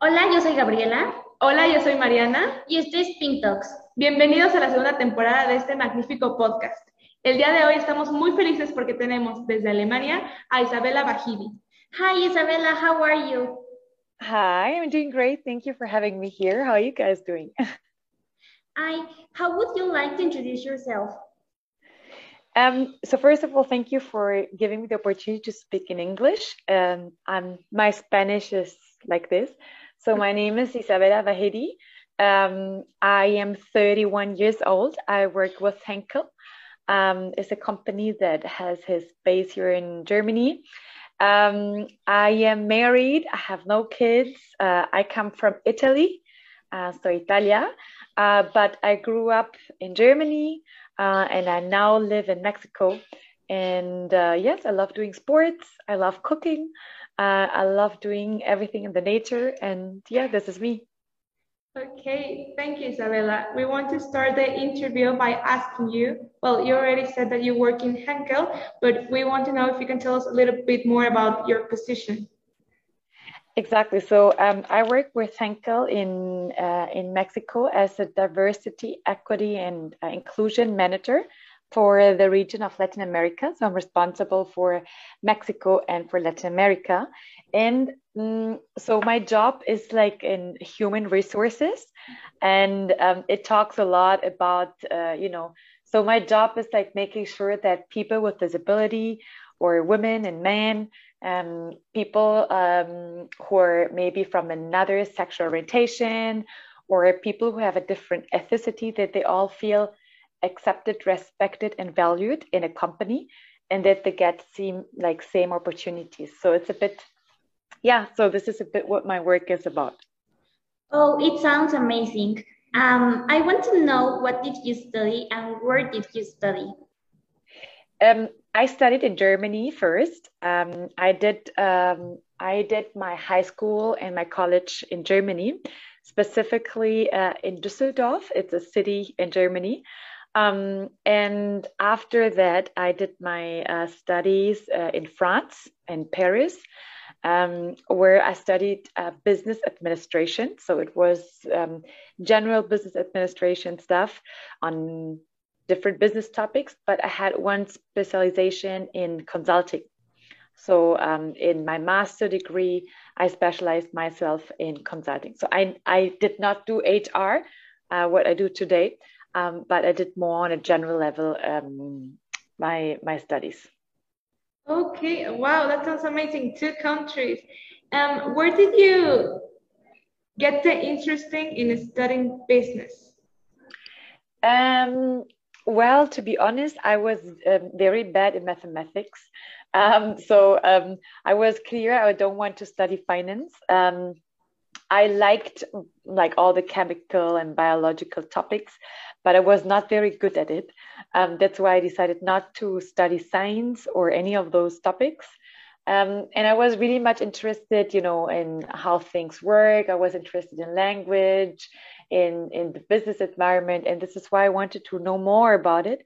Hola, yo soy Gabriela Hola, yo soy Mariana. y esto es Pink Talks. Bienvenidos a la segunda temporada de este magnífico podcast. El día de hoy estamos muy felices porque tenemos desde Alemania a Isabela Bajidi. Hi, Isabella, how are you? Hi, I'm doing great. Thank you for having me here. How are you guys doing? I, how would you like to introduce yourself? Um, so first of all, thank you for giving me the opportunity to speak in English. Um, I'm, my Spanish is like this. So my name is Isabella Wahedi. Um, I am 31 years old. I work with Henkel. Um, it's a company that has his base here in Germany. Um, I am married. I have no kids. Uh, I come from Italy, uh, so Italia. Uh, but I grew up in Germany, uh, and I now live in Mexico. And uh, yes, I love doing sports. I love cooking. Uh, I love doing everything in the nature. And yeah, this is me. Okay, thank you, Isabela. We want to start the interview by asking you. Well, you already said that you work in Henkel, but we want to know if you can tell us a little bit more about your position. Exactly. So um, I work with Henkel in uh, in Mexico as a diversity, equity, and uh, inclusion manager for the region of Latin America. So I'm responsible for Mexico and for Latin America. And mm, so my job is like in human resources, and um, it talks a lot about uh, you know. So my job is like making sure that people with disability or women and men um, people um, who are maybe from another sexual orientation or people who have a different ethnicity that they all feel accepted respected and valued in a company and that they get same like same opportunities so it's a bit yeah so this is a bit what my work is about Oh, it sounds amazing. Um, I want to know what did you study and where did you study? Um, I studied in Germany first. Um, I did um, I did my high school and my college in Germany, specifically uh, in Düsseldorf. It's a city in Germany. Um, and after that, I did my uh, studies uh, in France in Paris, um, where I studied uh, business administration. So it was um, general business administration stuff on different business topics, but I had one specialization in consulting. So um, in my master degree, I specialized myself in consulting. So I, I did not do HR, uh, what I do today, um, but I did more on a general level um, my my studies. Okay, wow, that sounds amazing. Two countries. Um, where did you get the interesting in studying business? Um, well, to be honest, I was um, very bad in mathematics. Um, so um, I was clear I don't want to study finance. Um, I liked like all the chemical and biological topics, but I was not very good at it. Um, that's why I decided not to study science or any of those topics. Um, and I was really much interested, you know, in how things work. I was interested in language, in in the business environment, and this is why I wanted to know more about it.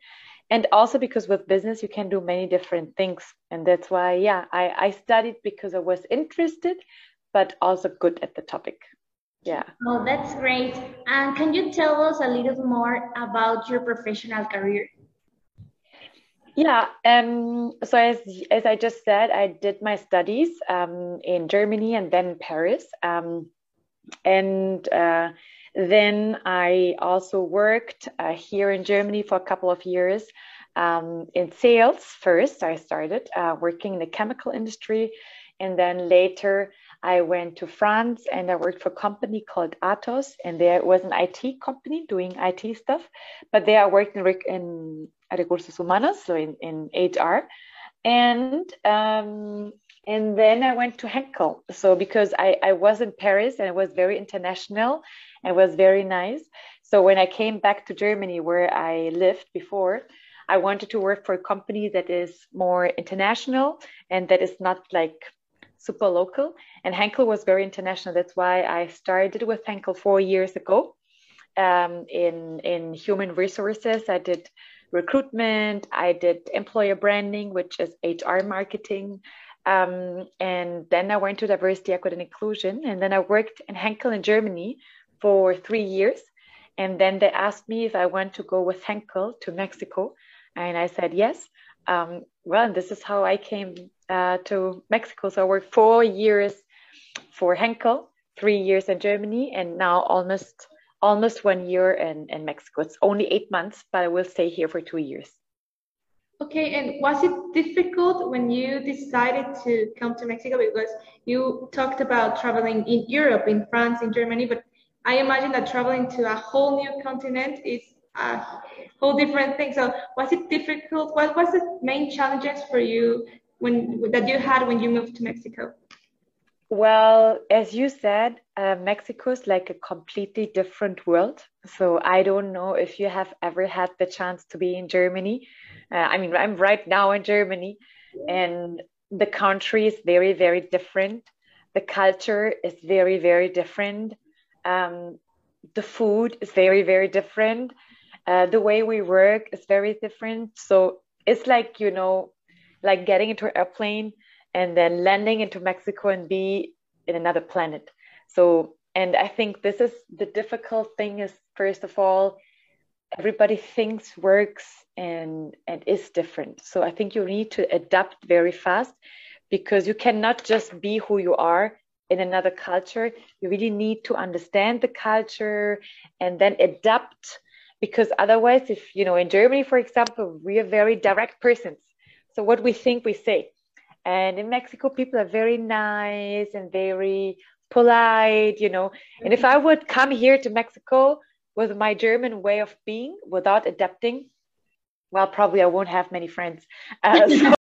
And also because with business you can do many different things, and that's why, yeah, I, I studied because I was interested, but also good at the topic. Yeah. Oh, that's great. And can you tell us a little more about your professional career? Yeah, um, so as as I just said, I did my studies um, in Germany and then Paris, um, and uh, then I also worked uh, here in Germany for a couple of years um, in sales. First, I started uh, working in the chemical industry, and then later I went to France and I worked for a company called Atos, and there was an IT company doing IT stuff, but there I worked in, in recursos humanos, so in, in HR. And um, and then I went to Henkel. So because I, I was in Paris and it was very international and was very nice. So when I came back to Germany where I lived before, I wanted to work for a company that is more international and that is not like super local. And Henkel was very international. That's why I started with Henkel four years ago um, in in human resources. I did recruitment. I did employer branding, which is HR marketing. Um, and then I went to diversity, equity, and inclusion. And then I worked in Henkel in Germany for three years. And then they asked me if I want to go with Henkel to Mexico. And I said yes. Um, well, this is how I came uh, to Mexico. So I worked four years for Henkel, three years in Germany, and now almost almost one year in, in Mexico. It's only eight months, but I will stay here for two years. Okay, and was it difficult when you decided to come to Mexico? Because you talked about traveling in Europe, in France, in Germany, but I imagine that traveling to a whole new continent is a whole different thing. So was it difficult? What was the main challenges for you when that you had when you moved to Mexico? Well, as you said, uh, Mexico is like a completely different world. So I don't know if you have ever had the chance to be in Germany. Uh, I mean, I'm right now in Germany, and the country is very, very different. The culture is very, very different. Um, the food is very, very different. Uh, the way we work is very different. So it's like, you know, like getting into an airplane and then landing into Mexico and be in another planet. So, and I think this is the difficult thing is, first of all, everybody thinks, works, and, and is different. So I think you need to adapt very fast because you cannot just be who you are in another culture. You really need to understand the culture and then adapt because otherwise if you know in germany for example we are very direct persons. So what we think we say. And in mexico people are very nice and very polite you know. And if i would come here to mexico with my german way of being without adapting well probably i won't have many friends. Uh, so